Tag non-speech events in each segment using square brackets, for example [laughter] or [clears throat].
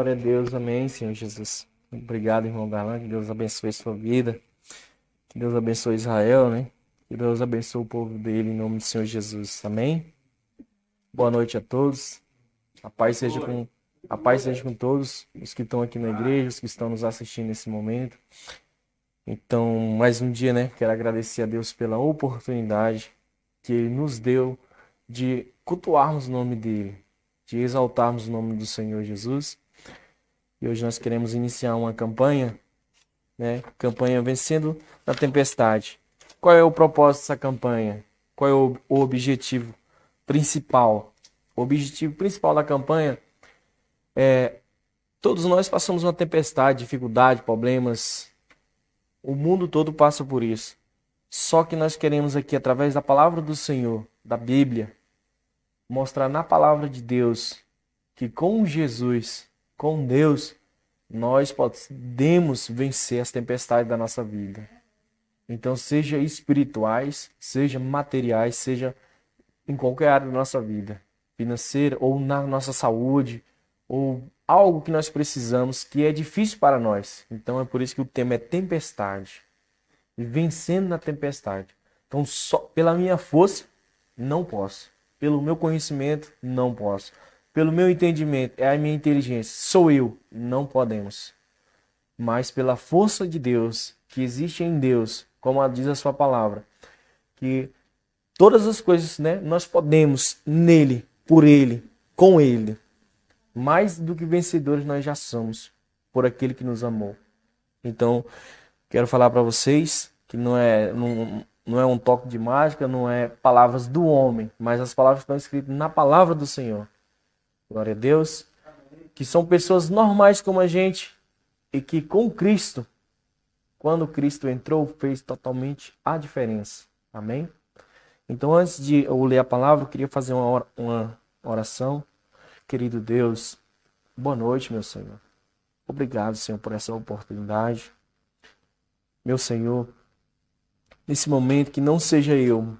Glória a Deus, amém, Senhor Jesus. Obrigado, irmão Darlan, que Deus abençoe sua vida. Que Deus abençoe Israel, né? Que Deus abençoe o povo dele em nome do Senhor Jesus. Amém? Boa noite a todos. A paz seja com a paz seja com todos os que estão aqui na igreja, os que estão nos assistindo nesse momento. Então, mais um dia, né? Quero agradecer a Deus pela oportunidade que Ele nos deu de cultuarmos o nome dele, de exaltarmos o nome do Senhor Jesus. E hoje nós queremos iniciar uma campanha, né? Campanha Vencendo na Tempestade. Qual é o propósito dessa campanha? Qual é o, objetivo principal? O objetivo principal da campanha é todos nós passamos uma tempestade, dificuldade, problemas. O mundo todo passa por isso. Só que nós queremos aqui, através da palavra do Senhor, da Bíblia, mostrar na palavra de Deus que com Jesus, com Deus, nós podemos vencer as tempestades da nossa vida. Então, seja espirituais, seja materiais, seja em qualquer área da nossa vida, financeira ou na nossa saúde, ou algo que nós precisamos que é difícil para nós. Então, é por isso que o tema é tempestade e vencendo na tempestade. Então, só pela minha força, não posso. Pelo meu conhecimento, não posso. Pelo meu entendimento, é a minha inteligência, sou eu, não podemos. Mas pela força de Deus, que existe em Deus, como diz a sua palavra, que todas as coisas, né, nós podemos nele, por ele, com ele. Mais do que vencedores nós já somos por aquele que nos amou. Então, quero falar para vocês que não é, não, não é um toque de mágica, não é palavras do homem, mas as palavras estão escritas na palavra do Senhor. Glória a Deus. Que são pessoas normais como a gente e que com Cristo, quando Cristo entrou, fez totalmente a diferença. Amém? Então, antes de eu ler a palavra, eu queria fazer uma, oração. Querido Deus, boa noite, meu Senhor. Obrigado, Senhor, por essa oportunidade. Meu Senhor, nesse momento que não seja eu,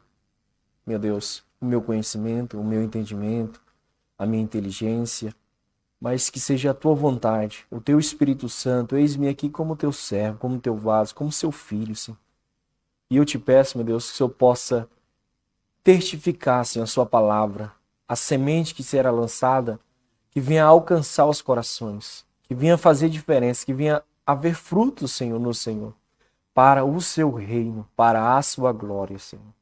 meu Deus, o meu conhecimento, o meu entendimento, a minha inteligência, mas que seja a tua vontade, o teu Espírito Santo, eis-me aqui como teu servo, como teu vaso, como seu filho, Senhor. E eu te peço, meu Deus, que Senhor possa testificar, Senhor, a sua palavra, a semente que será lançada, que venha alcançar os corações, que venha fazer diferença, que venha haver frutos, Senhor, no Senhor para o seu reino, para a sua glória, Senhor.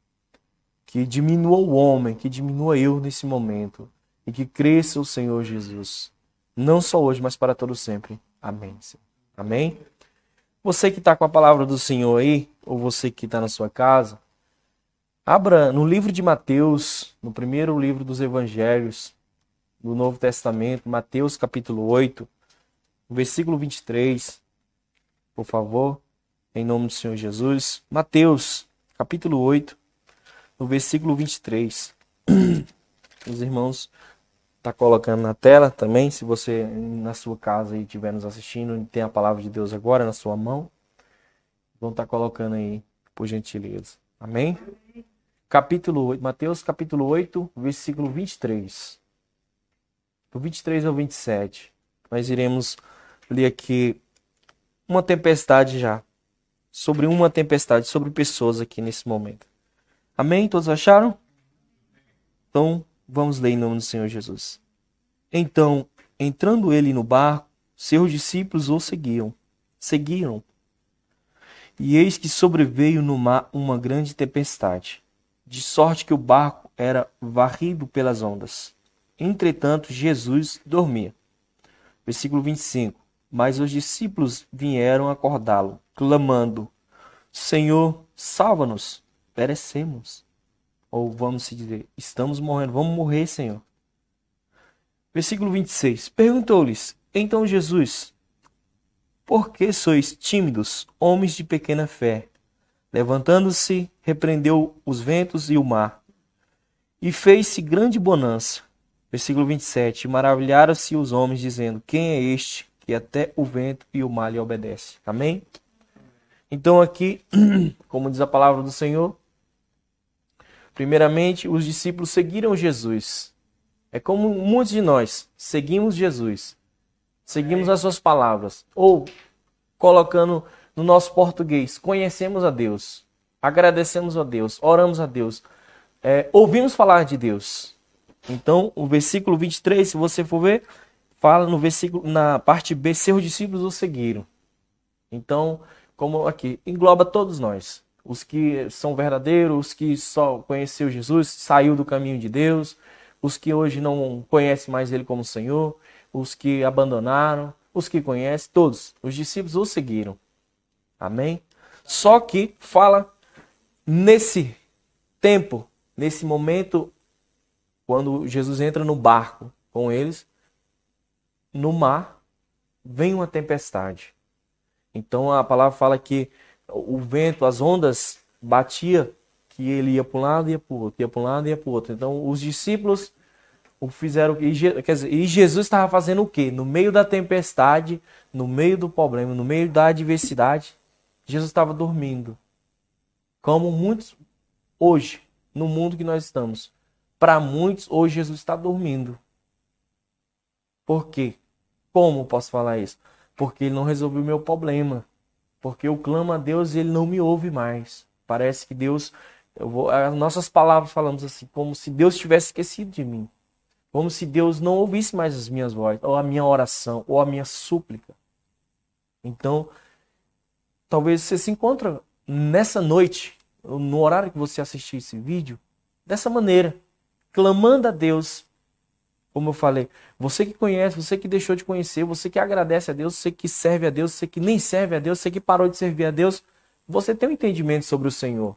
Que diminua o homem, que diminua eu nesse momento e que cresça o Senhor Jesus. Não só hoje, mas para todo sempre. Amém. Amém? Você que está com a palavra do Senhor aí, ou você que está na sua casa, abra no livro de Mateus, no primeiro livro dos Evangelhos do Novo Testamento, Mateus capítulo 8, versículo 23, por favor em nome do Senhor Jesus. Mateus, capítulo 8, no versículo 23. [clears throat] Os irmãos tá colocando na tela também, se você na sua casa e estiver nos assistindo tem a palavra de Deus agora na sua mão, vão estar tá colocando aí, por gentileza. Amém? Capítulo 8, Mateus capítulo 8, versículo 23. Do 23 ao 27. Nós iremos ler aqui uma tempestade já sobre uma tempestade, sobre pessoas aqui nesse momento. Amém? Todos acharam? Então, vamos ler em nome do Senhor Jesus. Então, entrando ele no barco, seus discípulos o seguiam. Seguiram. E eis que sobreveio no mar uma grande tempestade, de sorte que o barco era varrido pelas ondas. Entretanto, Jesus dormia. Versículo 25. Mas os discípulos vieram acordá-lo, clamando: Senhor, salva-nos, perecemos. Ou vamos se dizer, estamos morrendo, vamos morrer, Senhor. Versículo 26. Perguntou-lhes: Então Jesus, por que sois tímidos, homens de pequena fé? Levantando-se, repreendeu os ventos e o mar, e fez-se grande bonança. Versículo 27. Maravilharam-se os homens, dizendo: Quem é este que até o vento e o mar lhe obedecem? Amém? Então, aqui, [clears throat] como diz a palavra do Senhor, primeiramente, os discípulos seguiram Jesus. É como muitos de nós seguimos Jesus. seguimos as suas palavras. Ou, colocando no nosso português, conhecemos a Deus, agradecemos a Deus, oramos a Deus, é, ouvimos falar de Deus. Então, o versículo 23, se você for ver, fala no versículo, na parte B, seus discípulos o seguiram. Então, como aqui, engloba todos nós. Os que são verdadeiros, os que só conheceu Jesus, saiu do caminho de Deus, os que hoje não conhecem mais Ele como Senhor, os que abandonaram, os que conhecem, todos. Os discípulos o seguiram. Amém? Só que fala nesse tempo, nesse momento, quando Jesus entra no barco com eles, no mar, vem uma tempestade. Então a palavra fala que o vento, as ondas batia que ele ia para um lado e ia para o outro, ia para um lado e ia para o outro. Então os discípulos o fizeram e, quer dizer, e Jesus estava fazendo o quê? No meio da tempestade, no meio do problema, no meio da adversidade, Jesus estava dormindo. Como muitos hoje, no mundo que nós estamos, para muitos hoje Jesus está dormindo. Por quê? Como posso falar isso? Porque ele não resolveu o meu problema. Porque eu clamo a Deus e ele não me ouve mais. Parece que Deus, vou, as nossas palavras falamos assim, como se Deus tivesse esquecido de mim. Como se Deus não ouvisse mais as minhas vozes, ou a minha oração, ou a minha súplica. Então, talvez você se encontre nessa noite, no horário que você assistir esse vídeo, dessa maneira, clamando a Deus. Como eu falei, você que conhece, você que deixou de conhecer, você que agradece a Deus, você que serve a Deus, você que nem serve a Deus, você que parou de servir a Deus, você tem um entendimento sobre o Senhor.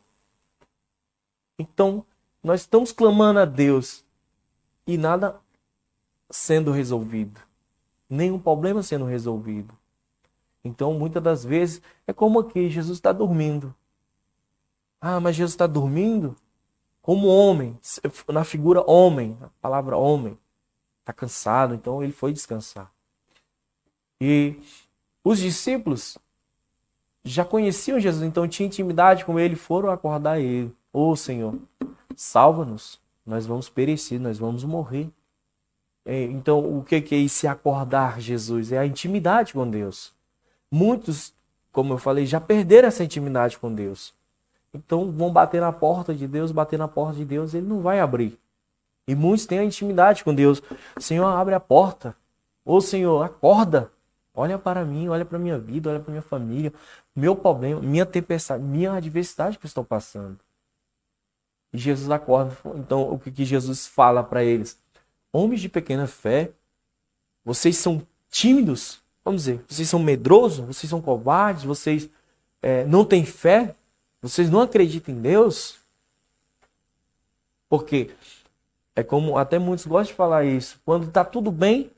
Então, nós estamos clamando a Deus e nada sendo resolvido. Nenhum problema sendo resolvido. Então, muitas das vezes, é como aqui: Jesus está dormindo. Ah, mas Jesus está dormindo? Como homem, na figura homem, a palavra homem. Está cansado, então ele foi descansar. E os discípulos já conheciam Jesus, então tinha intimidade com ele, foram acordar ele. Ô oh, Senhor, salva-nos nós vamos perecer, nós vamos morrer. É, então, o que é esse acordar Jesus? É a intimidade com Deus. Muitos, como eu falei, já perderam essa intimidade com Deus. Então, vão bater na porta de Deus, bater na porta de Deus, ele não vai abrir. E muitos têm a intimidade com Deus. Senhor, abre a porta. Ô Senhor, acorda. Olha para mim, olha para minha vida, olha para minha família, meu problema, minha tempestade, minha adversidade que eu estou passando. E Jesus acorda. Então, o que, Jesus fala para eles? Homens de pequena fé, vocês são tímidos? Vamos dizer, vocês são medrosos? Vocês são covardes? Vocês é, não têm fé? Vocês não acreditam em Deus? Porque é como até muitos gostam de falar isso. Quando está tudo bem,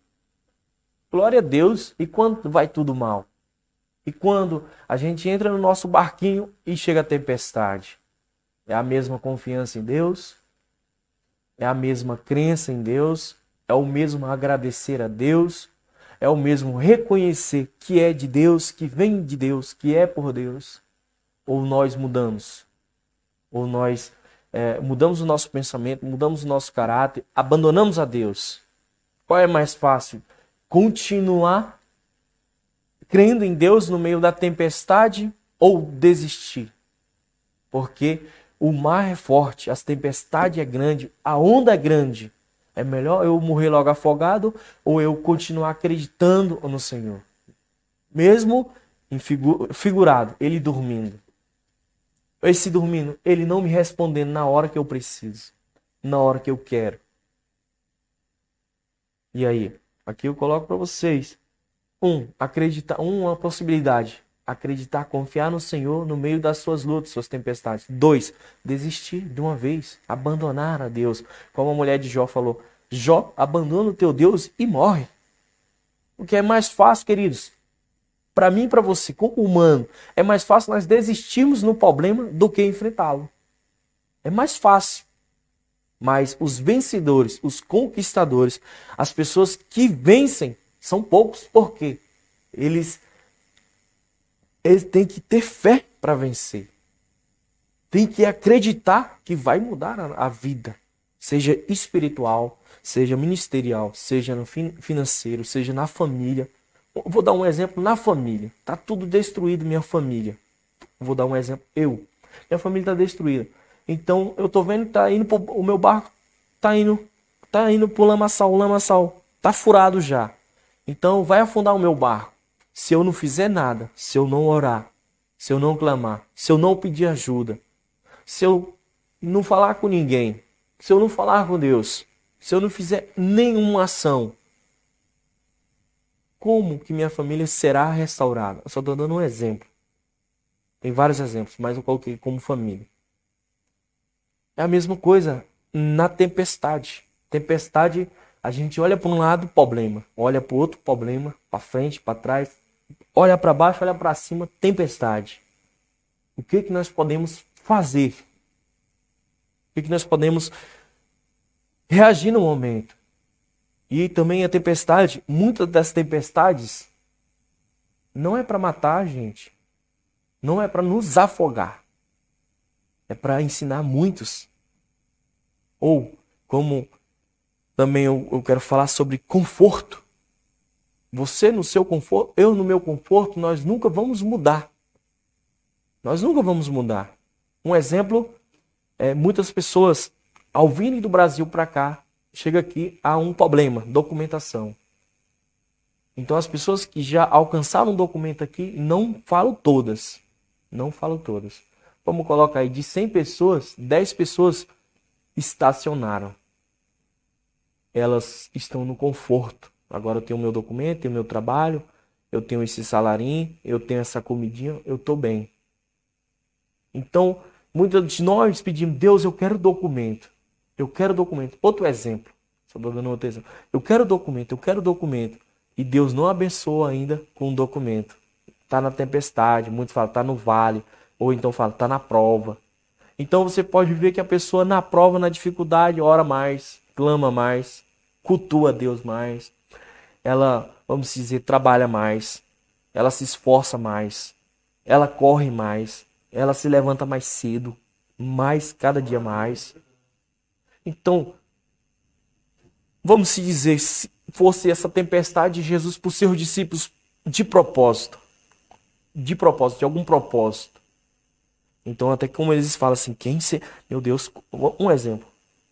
glória a Deus. E quando vai tudo mal? E quando a gente entra no nosso barquinho e chega a tempestade? É a mesma confiança em Deus, é a mesma crença em Deus, é o mesmo agradecer a Deus, é o mesmo reconhecer que é de Deus, que vem de Deus, que é por Deus. Ou nós mudamos, ou nós é, mudamos o nosso pensamento, mudamos o nosso caráter, abandonamos a Deus. Qual é mais fácil? Continuar crendo em Deus no meio da tempestade ou desistir? Porque o mar é forte, as tempestades é grande, a onda é grande. É melhor eu morrer logo afogado ou eu continuar acreditando no Senhor. Mesmo figurado, ele dormindo. Esse dormindo, ele não me respondendo na hora que eu preciso, na hora que eu quero. E aí, aqui eu coloco para vocês um, acreditar, uma possibilidade acreditar, confiar no Senhor no meio das suas lutas, suas tempestades. Dois, desistir de uma vez, abandonar a Deus. Como a mulher de Jó falou: Jó, abandona o teu Deus e morre. O que é mais fácil, queridos, para mim e para você, como humano, é mais fácil nós desistirmos no problema do que enfrentá-lo. É mais fácil. Mas os vencedores, os conquistadores, as pessoas que vencem, são poucos. Por quê? Eles ele tem que ter fé para vencer. Tem que acreditar que vai mudar a, vida, seja espiritual, seja ministerial, seja no fin financeiro, seja na família. Vou dar um exemplo na família. Tá tudo destruído minha família. Vou dar um exemplo eu. Minha família tá destruída. Então eu tô vendo tá indo pro, o meu barco tá indo tá indo pro lamaçal, lamaçal tá furado já. Então vai afundar o meu barco. Se eu não fizer nada, se eu não orar, se eu não clamar, se eu não pedir ajuda, se eu não falar com ninguém, se eu não falar com Deus, se eu não fizer nenhuma ação, como que minha família será restaurada? Eu só estou dando um exemplo. Tem vários exemplos, mas eu coloquei como família. É a mesma coisa na tempestade. Tempestade, a gente olha para um lado, problema, olha para o outro, problema, para frente, para trás, olha para baixo, olha para cima, tempestade. O que que nós podemos fazer? O que que nós podemos reagir no momento? E também a tempestade, muitas das tempestades não é para matar a gente, não é para nos afogar, é para ensinar muitos. Ou, como também eu, eu quero falar sobre conforto. Você no seu conforto, eu no meu conforto, nós nunca vamos mudar. Nós nunca vamos mudar. Um exemplo é muitas pessoas ao virem do Brasil para cá, chega aqui a um problema, documentação. Então as pessoas que já alcançaram um documento aqui, não falo todas, não falo todas. Vamos colocar aí de 100 pessoas, 10 pessoas estacionaram. Elas estão no conforto. Agora eu tenho o meu documento, tenho o meu trabalho, eu tenho esse salarinho, eu tenho essa comidinha, eu estou bem. Então, muitos de nós pedimos, Deus, eu quero documento. Eu quero documento. Outro exemplo. Só estou dando outro exemplo. Eu quero documento, eu quero documento. E Deus não abençoa ainda com um documento. Está na tempestade, muitos falam, está no vale. Ou então falam, está na prova. Então você pode ver que a pessoa na prova, na dificuldade, ora mais, clama mais, cultua Deus mais. Ela, vamos dizer, trabalha mais. Ela se esforça mais. Ela corre mais. Ela se levanta mais cedo. Mais, cada dia mais. Então, vamos se dizer, se fosse essa tempestade de Jesus para os seus discípulos de propósito, de propósito, de algum propósito. Então, até como eles falam assim, quem se. Meu Deus, um exemplo.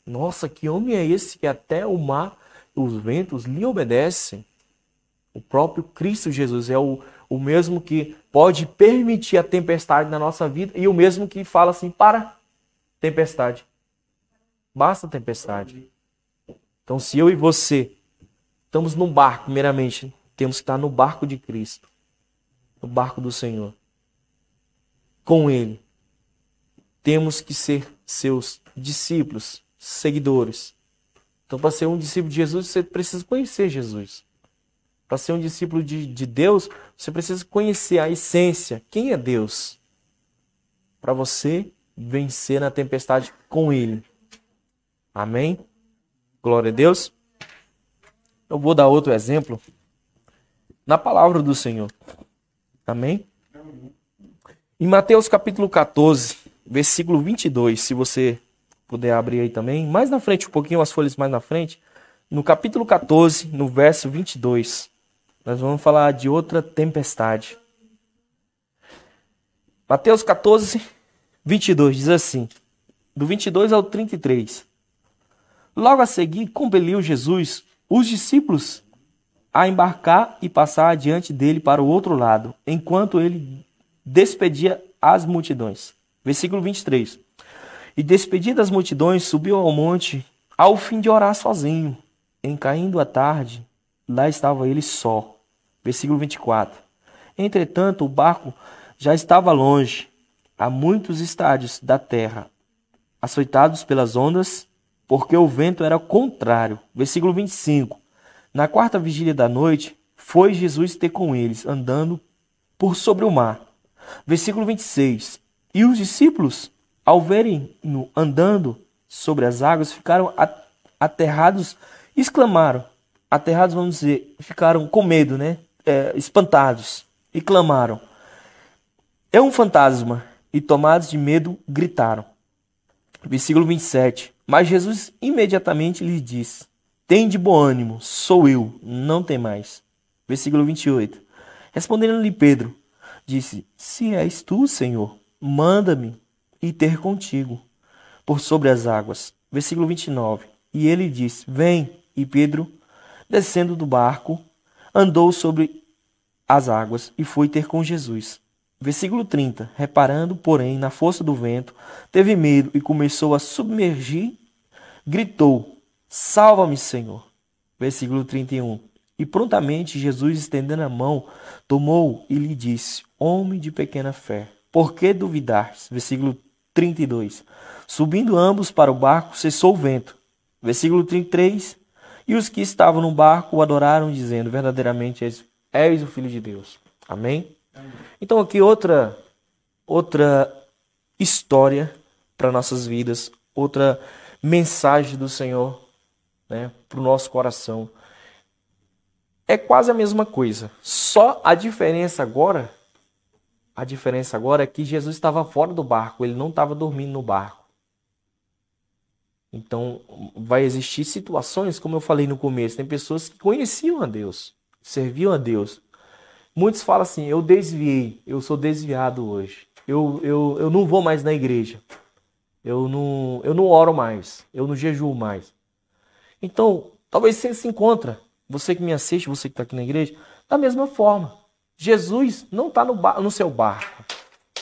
Nossa, que homem é esse que até o mar, os ventos lhe obedecem? O próprio Cristo Jesus é o, o mesmo que pode permitir a tempestade na nossa vida e o mesmo que fala assim: para, tempestade, Basta tempestade. Então, se eu e você estamos num barco, primeiramente, temos que estar no barco de Cristo, no barco do Senhor, com Ele. Temos que ser seus discípulos, seguidores. Então, para ser um discípulo de Jesus, você precisa conhecer Jesus. Para ser um discípulo de, de Deus, você precisa conhecer a essência. Quem é Deus? Para você vencer na tempestade com Ele. Amém? Glória a Deus. Eu vou dar outro exemplo na palavra do Senhor. Amém? Em Mateus capítulo 14, versículo 22, se você puder abrir aí também, mais na frente um pouquinho, as folhas mais na frente, no capítulo 14, no verso 22, nós vamos falar de outra tempestade. Mateus 14, 22 diz assim, do 22 ao 33. Logo a seguir, compeliu Jesus os discípulos a embarcar e passar adiante dele para o outro lado, enquanto ele despedia as multidões. Versículo 23. E despedidas as multidões, subiu ao monte ao fim de orar sozinho. Em caindo a tarde, lá estava ele só. Versículo 24. Entretanto, o barco já estava longe, a muitos estádios da terra, açoitados pelas ondas porque o vento era contrário. Versículo 25. Na quarta vigília da noite, foi Jesus ter com eles, andando por sobre o mar. Versículo 26. E os discípulos, ao verem-no andando sobre as águas, ficaram aterrados, exclamaram. Aterrados, vamos dizer, ficaram com medo, né? É, espantados, e clamaram: É um fantasma! E tomados de medo, gritaram. Versículo 27. Mas Jesus imediatamente lhe disse: Tem de bom ânimo, sou eu, não tem mais. Versículo 28. Respondendo-lhe Pedro, disse: Se és tu, Senhor, manda-me ir ter contigo por sobre as águas. Versículo 29. E ele disse: Vem. E Pedro, descendo do barco, andou sobre as águas e foi ter com Jesus. Versículo 30. Reparando, porém, na força do vento, teve medo e começou a submergir, gritou: Salva-me, Senhor. Versículo 31. E prontamente Jesus, estendendo a mão, tomou e lhe disse: Homem de pequena fé, por que duvidaste? Versículo 32. Subindo ambos para o barco, cessou o vento. Versículo 33. E os que estavam no barco o adoraram, dizendo: Verdadeiramente és, és o Filho de Deus. Amém? Então aqui outra outra história para nossas vidas, outra mensagem do Senhor, né, para o nosso coração. É quase a mesma coisa. Só a diferença agora, a diferença agora é que Jesus estava fora do barco, ele não estava dormindo no barco. Então, vai existir situações, como eu falei no começo, tem pessoas que conheciam a Deus, serviam a Deus, Muitos falam assim: eu desviei, eu sou desviado hoje. Eu, eu, eu não vou mais na igreja. Eu não, eu não oro mais. Eu não jejuo mais. Então, talvez você se encontra, você que me assiste, você que está aqui na igreja, da mesma forma. Jesus não está no, no seu barco.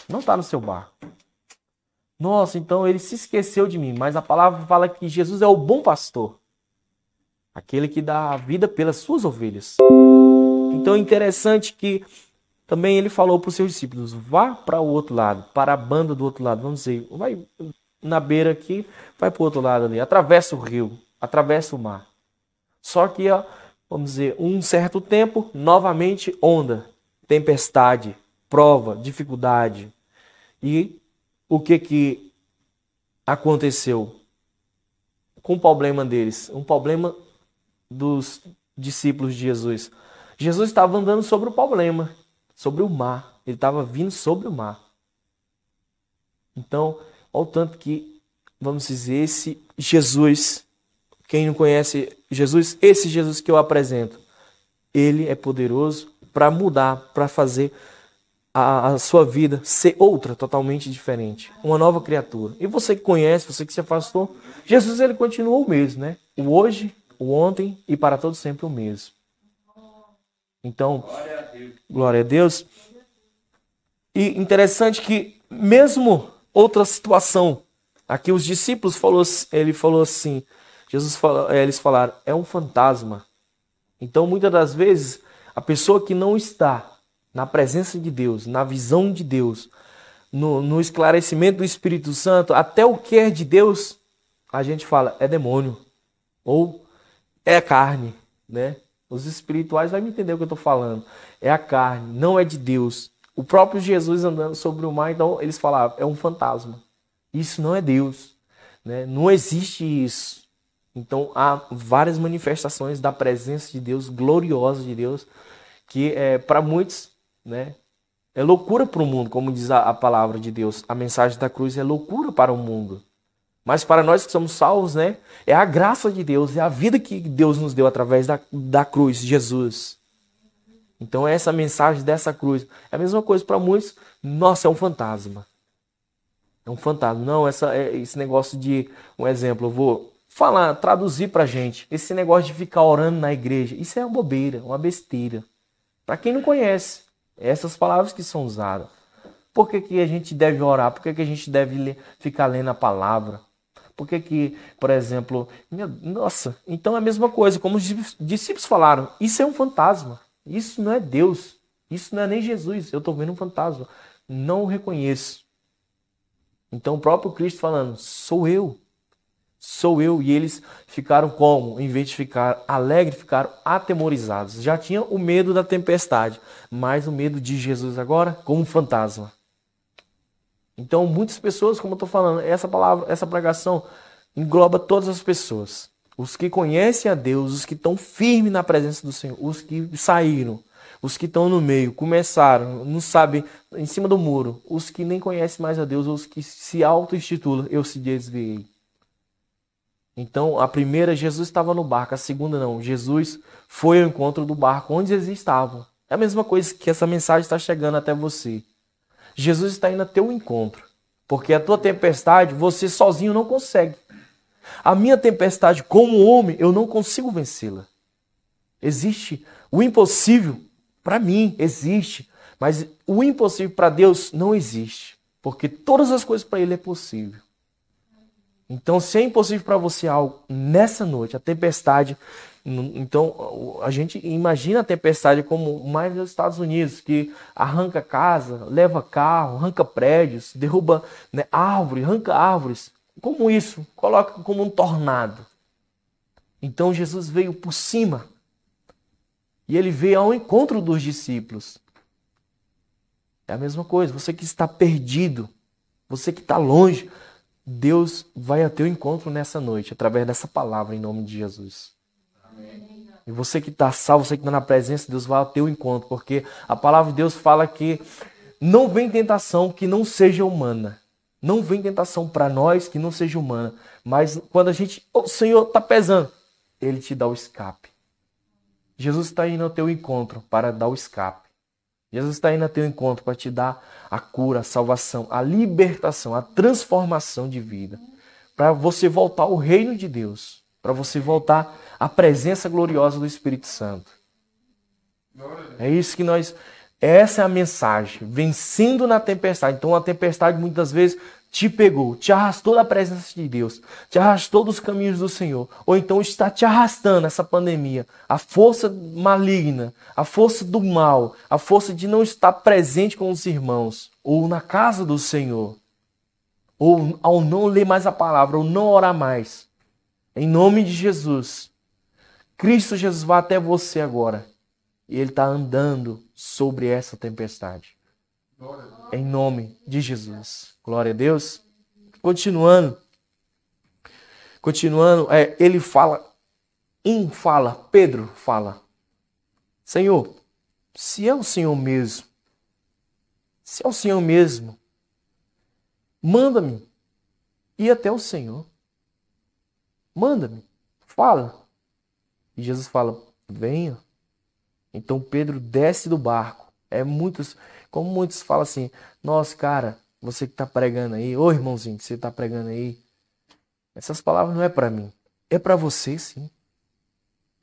Não está no seu barco. Nossa, então ele se esqueceu de mim, mas a palavra fala que Jesus é o bom pastor, aquele que dá a vida pelas suas ovelhas. Então é interessante que também ele falou para os seus discípulos: vá para o outro lado, para a banda do outro lado. Vamos dizer, vai na beira aqui, vai para o outro lado ali, atravessa o rio, atravessa o mar. Só que, vamos dizer, um certo tempo, novamente onda, tempestade, prova, dificuldade. E o que que aconteceu com o problema deles? Um problema dos discípulos de Jesus. Jesus estava andando sobre o problema, sobre o mar. Ele estava vindo sobre o mar. Então, olha o tanto que, vamos dizer, esse Jesus, quem não conhece Jesus, esse Jesus que eu apresento, ele é poderoso para mudar, para fazer a, a, sua vida ser outra, totalmente diferente. Uma nova criatura. E você que conhece, você que se afastou, Jesus ele continua o mesmo, né? O hoje, o ontem e para todo sempre o mesmo. Então, glória a Deus. Glória a Deus. E interessante que mesmo outra situação, aqui os discípulos falou, ele falou assim, Jesus falou, eh, eles falaram, é um fantasma. Então, muitas das vezes, a pessoa que não está na presença de Deus, na visão de Deus, no, no esclarecimento do Espírito Santo, até o que é de Deus, a gente fala, é demônio ou é carne, né? Os espirituais vão me entender o que eu estou falando. É a carne, não é de Deus. O próprio Jesus andando sobre o mar, então eles falavam, é um fantasma. Isso não é Deus. Né? Não existe isso. Então há várias manifestações da presença de Deus, gloriosa de Deus, que é, para muitos né, é loucura para o mundo, como diz a, a palavra de Deus. A mensagem da cruz é loucura para o mundo. Mas para nós que somos salvos, né? É a graça de Deus, é a vida que Deus nos deu através da, da cruz, Jesus. Então é essa mensagem dessa cruz. É a mesma coisa para muitos. Nossa, é um fantasma. É um fantasma. Não, essa, é, esse negócio de. Um exemplo, eu vou falar, traduzir para gente. Esse negócio de ficar orando na igreja. Isso é uma bobeira, uma besteira. Para quem não conhece, essas palavras que são usadas. Por que, que a gente deve orar? Por que, que a gente deve ler, ficar lendo a palavra? Por que, que por exemplo, meu, nossa, então é a mesma coisa, como os discípulos falaram, isso é um fantasma, isso não é Deus, isso não é nem Jesus, eu estou vendo um fantasma, não o reconheço. Então o próprio Cristo falando, sou eu, sou eu, e eles ficaram como? Em vez de ficar alegres, ficaram atemorizados. Já tinha o medo da tempestade, mas o medo de Jesus agora como um fantasma. Então, muitas pessoas, como eu estou falando, essa palavra, essa pregação engloba todas as pessoas. Os que conhecem a Deus, os que estão firmes na presença do Senhor, os que saíram, os que estão no meio, começaram, não sabem, em cima do muro, os que nem conhecem mais a Deus, os que se auto-institulam, eu se desviei. Então, a primeira, Jesus estava no barco, a segunda, não. Jesus foi ao encontro do barco onde eles estavam. É a mesma coisa que essa mensagem está chegando até você. Jesus está indo a teu encontro. Porque a tua tempestade, você sozinho não consegue. A minha tempestade, como homem, eu não consigo vencê-la. Existe o impossível para mim, existe. Mas o impossível para Deus não existe. Porque todas as coisas para Ele é possível. Então, se é impossível para você algo nessa noite, a tempestade, então a gente imagina a tempestade como mais nos Estados Unidos, que arranca casa, leva carro, arranca prédios, derruba né, árvores, arranca árvores. Como isso? Coloca como um tornado. Então Jesus veio por cima e ele veio ao encontro dos discípulos. É a mesma coisa, você que está perdido, você que está longe, Deus vai a teu encontro nessa noite, através dessa palavra, em nome de Jesus. E você que está salvo, você que está na presença de Deus, vai ao teu encontro, porque a palavra de Deus fala que não vem tentação que não seja humana. Não vem tentação para nós que não seja humana. Mas quando a gente, o oh, Senhor está pesando, Ele te dá o escape. Jesus está indo ao teu encontro para dar o escape. Jesus está indo ao teu encontro para te dar a cura, a salvação, a libertação, a transformação de vida. Para você voltar ao reino de Deus. Para você voltar à presença gloriosa do Espírito Santo. É isso que nós. Essa é a mensagem. Vencendo na tempestade. Então a tempestade muitas vezes te pegou, te arrastou da presença de Deus, te arrastou dos caminhos do Senhor, ou então está te arrastando essa pandemia, a força maligna, a força do mal, a força de não estar presente com os irmãos, ou na casa do Senhor, ou ao não ler mais a palavra, ou não orar mais. Em nome de Jesus, Cristo Jesus vai até você agora, e Ele está andando sobre essa tempestade. Em nome de Jesus. Glória a Deus. Continuando. Continuando, é, ele fala, um fala, Pedro fala: Senhor, se é o Senhor mesmo, se é o Senhor mesmo, manda-me ir até o Senhor. Manda-me, fala. E Jesus fala: venha. Então Pedro desce do barco. É muitos, como muitos falam assim: nossa, cara, você que está pregando aí, ô irmãozinho, que você está pregando aí, essas palavras não é para mim, é para você sim.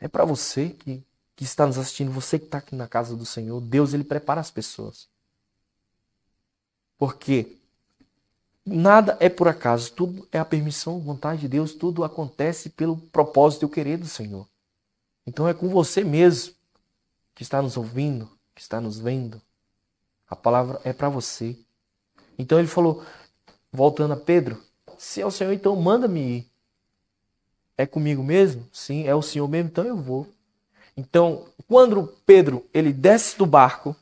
É para você que, que está nos assistindo, você que está aqui na casa do Senhor. Deus ele prepara as pessoas. Porque nada é por acaso, tudo é a permissão, vontade de Deus, tudo acontece pelo propósito e o querer do Senhor. Então é com você mesmo que está nos ouvindo, que está nos vendo. A palavra é para você. Então ele falou, voltando a Pedro, se é o Senhor, então manda-me ir. É comigo mesmo? Sim, é o Senhor mesmo, então eu vou. Então, quando Pedro ele desce do barco,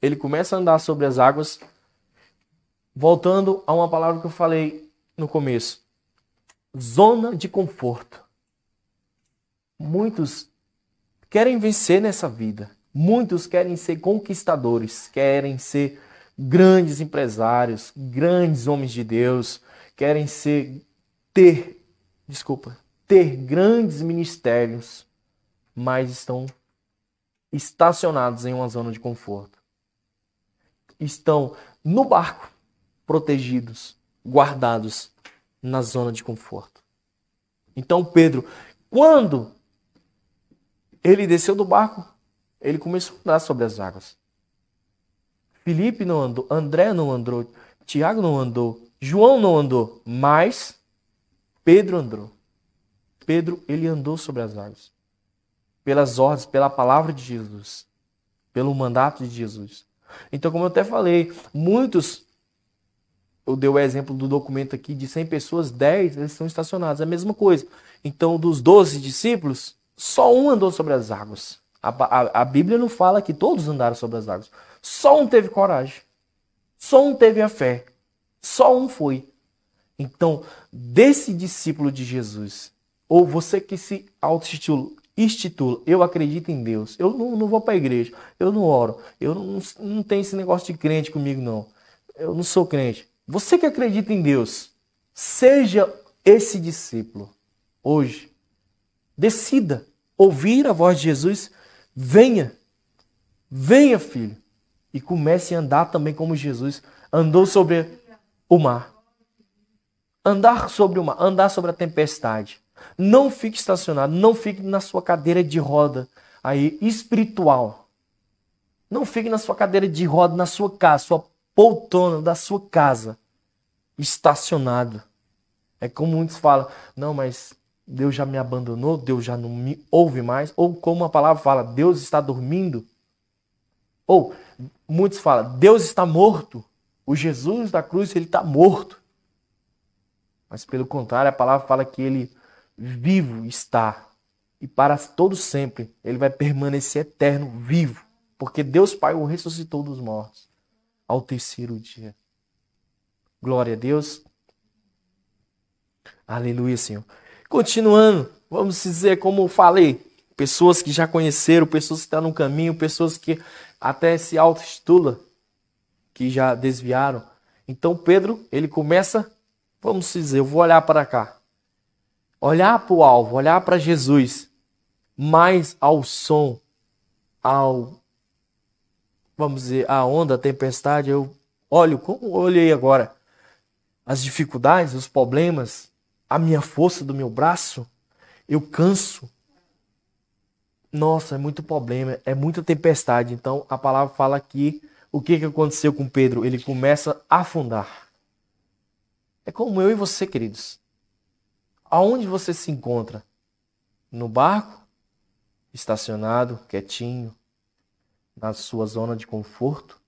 ele começa a andar sobre as águas, voltando a uma palavra que eu falei no começo. Zona de conforto. Muitos querem vencer nessa vida. Muitos querem ser conquistadores, querem ser grandes empresários, grandes homens de Deus, querem ser ter, desculpa, ter grandes ministérios, mas estão estacionados em uma zona de conforto. Estão no barco, protegidos, guardados na zona de conforto. Então Pedro, quando ele desceu do barco, ele começou a andar sobre as águas. Felipe não andou, André não andou, Tiago não andou, João não andou, mas Pedro andou. Pedro, ele andou sobre as águas. Pelas ordens, pela palavra de Jesus. Pelo mandato de Jesus. Então, como eu até falei, muitos, eu dei o exemplo do documento aqui de 100 pessoas, 10 eles estão estacionados. É a mesma coisa. Então, dos 12 discípulos, só um andou sobre as águas. A, a, a Bíblia não fala que todos andaram sobre as águas. Só um teve coragem. Só um teve a fé. Só um foi. Então, desse discípulo de Jesus, ou você que se auto-institula, eu acredito em Deus, eu não, não vou para a igreja, eu não oro, eu não, não tenho esse negócio de crente comigo, não. Eu não sou crente. Você que acredita em Deus, seja esse discípulo. hoje. Decida ouvir a voz de Jesus. Venha. Venha, filho. E comece a andar também como Jesus andou sobre o mar. Andar sobre o mar, andar sobre a tempestade. Não fique estacionado, não fique na sua cadeira de roda aí espiritual. Não fique na sua cadeira de roda na sua casa, sua poltrona da sua casa, estacionado. É como muitos falam, não, mas Deus já me abandonou, Deus já não me ouve mais, ou como a palavra fala, Deus está dormindo. Ou muitos falam, Deus está morto. O Jesus da cruz, ele está morto. Mas pelo contrário, a palavra fala que ele vivo está. E para todo sempre, ele vai permanecer eterno, vivo. Porque Deus Pai o ressuscitou dos mortos ao terceiro dia. Glória a Deus. Aleluia, Senhor. Continuando, vamos dizer, como eu falei, pessoas que já conheceram, pessoas que estão no caminho, pessoas que até se auto-estulam, que já desviaram. Então Pedro, ele começa, vamos dizer, eu vou olhar para cá. Olhar para o alvo, olhar para Jesus, mais ao som, ao, vamos dizer, a onda, a tempestade, eu olho, como eu olhei agora, as dificuldades, os problemas, a minha força do meu braço, eu canso. Nossa, é muito problema, é muita tempestade. Então a palavra fala aqui o que, que aconteceu com Pedro. Ele começa a afundar. É como eu e você, queridos. Aonde você se encontra? No barco? Estacionado, quietinho, na sua zona de conforto?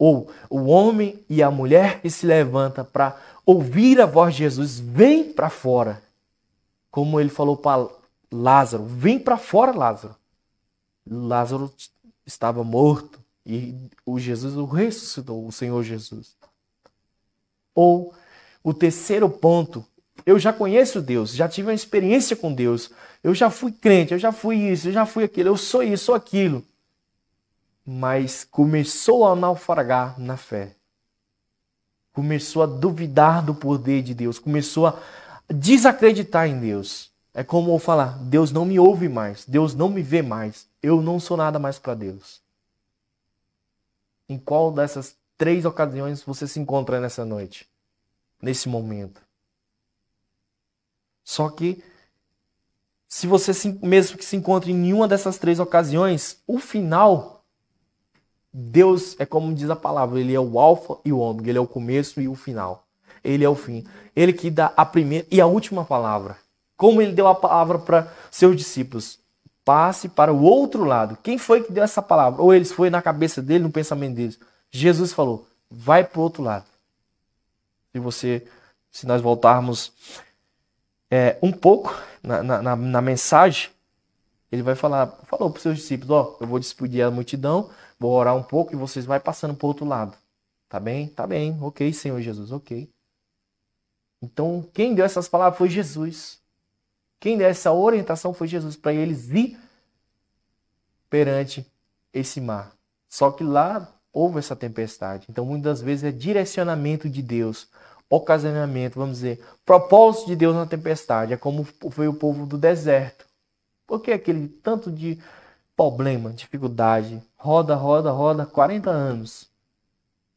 Ou o homem e a mulher que se levanta para ouvir a voz de Jesus, vem para fora. Como ele falou para Lázaro, vem para fora, Lázaro. Lázaro estava morto e o Jesus o ressuscitou, o Senhor Jesus. Ou o terceiro ponto, eu já conheço Deus, já tive uma experiência com Deus, eu já fui crente, eu já fui isso, eu já fui aquilo, eu sou isso, sou aquilo mas começou a naufragar na fé. Começou a duvidar do poder de Deus, começou a desacreditar em Deus. É como eu falar: Deus não me ouve mais, Deus não me vê mais, eu não sou nada mais para Deus. Em qual dessas três ocasiões você se encontra nessa noite, nesse momento? Só que, se você mesmo que se encontre em nenhuma dessas três ocasiões, o final Deus é como diz a palavra, ele é o alfa e o ômega, ele é o começo e o final. Ele é o fim. Ele que dá a primeira e a última palavra. Como ele deu a palavra para seus discípulos, passe para o outro lado. Quem foi que deu essa palavra? Ou eles foi na cabeça dele, no pensamento deles. Jesus falou: "Vai para o outro lado". Se você, se nós voltarmos é, um pouco na, na, na mensagem, ele vai falar, falou para os seus discípulos, ó, eu vou despedir a multidão, Vou orar um pouco e vocês vai passando para o outro lado. Tá bem? Tá bem. Ok, Senhor Jesus, ok. Então, quem deu essas palavras foi Jesus. Quem deu essa orientação foi Jesus para eles ir perante esse mar. Só que lá houve essa tempestade. Então, muitas vezes é direcionamento de Deus, ocasionamento, vamos dizer, propósito de Deus na tempestade. É como foi o povo do deserto. Por que aquele tanto de problema, dificuldade, roda, roda, roda, 40 anos.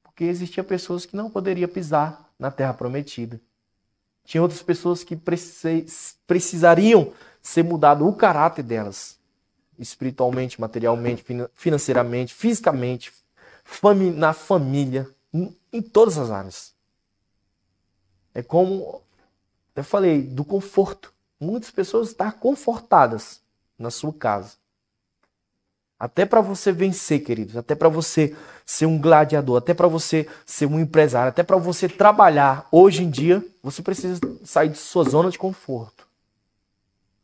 Porque existia pessoas que não poderiam pisar na terra prometida. Tinha outras pessoas que precisariam ser mudado o caráter delas, espiritualmente, materialmente, financeiramente, fisicamente, na família, em todas as áreas. É como eu falei, do conforto. Muitas pessoas estão confortadas na sua casa. Até para você vencer, queridos, até para você ser um gladiador, até para você ser um empresário, até para você trabalhar hoje em dia, você precisa sair de sua zona de conforto.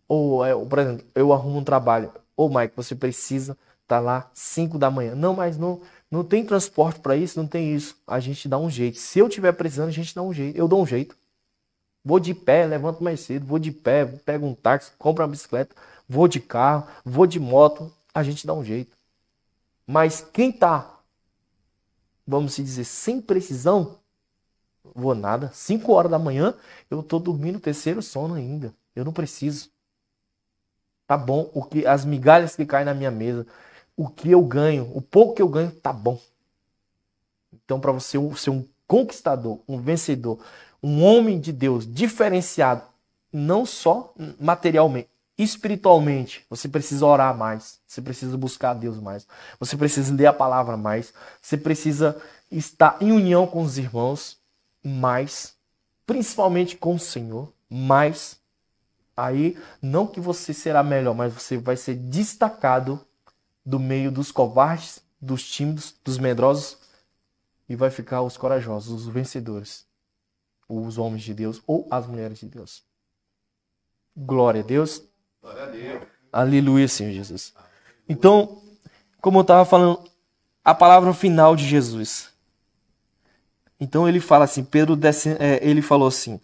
Ou, é, por exemplo, eu arrumo um trabalho. Ou, Mike, você precisa estar tá lá 5 da manhã. Não, mas não, não tem transporte para isso, não tem isso. A gente dá um jeito. Se eu tiver precisando, a gente dá um jeito. Eu dou um jeito. Vou de pé, levanto mais cedo, vou de pé, pego um táxi, compro uma bicicleta, vou de carro, vou de moto, a gente dá um jeito. Mas quem tá, vamos dizer, sem precisão, vou nada, 5 horas da manhã, eu tô dormindo terceiro sono ainda. Eu não preciso. Tá bom, o que as migalhas que caem na minha mesa, o que eu ganho, o pouco que eu ganho, tá bom. Então, para você ser um conquistador, um vencedor, um homem de Deus diferenciado, não só materialmente, espiritualmente, você precisa orar mais, você precisa buscar Deus mais, você precisa ler a palavra mais, você precisa estar em união com os irmãos mais, principalmente com o Senhor, mais. Aí, não que você será melhor, mas você vai ser destacado do meio dos covardes, dos tímidos, dos medrosos e vai ficar os corajosos, os vencedores, os homens de Deus ou as mulheres de Deus. Glória a Deus. Aleluia, Senhor Jesus. Então, como eu estava falando, a palavra final de Jesus. Então ele fala assim, Pedro desce, é, ele falou assim: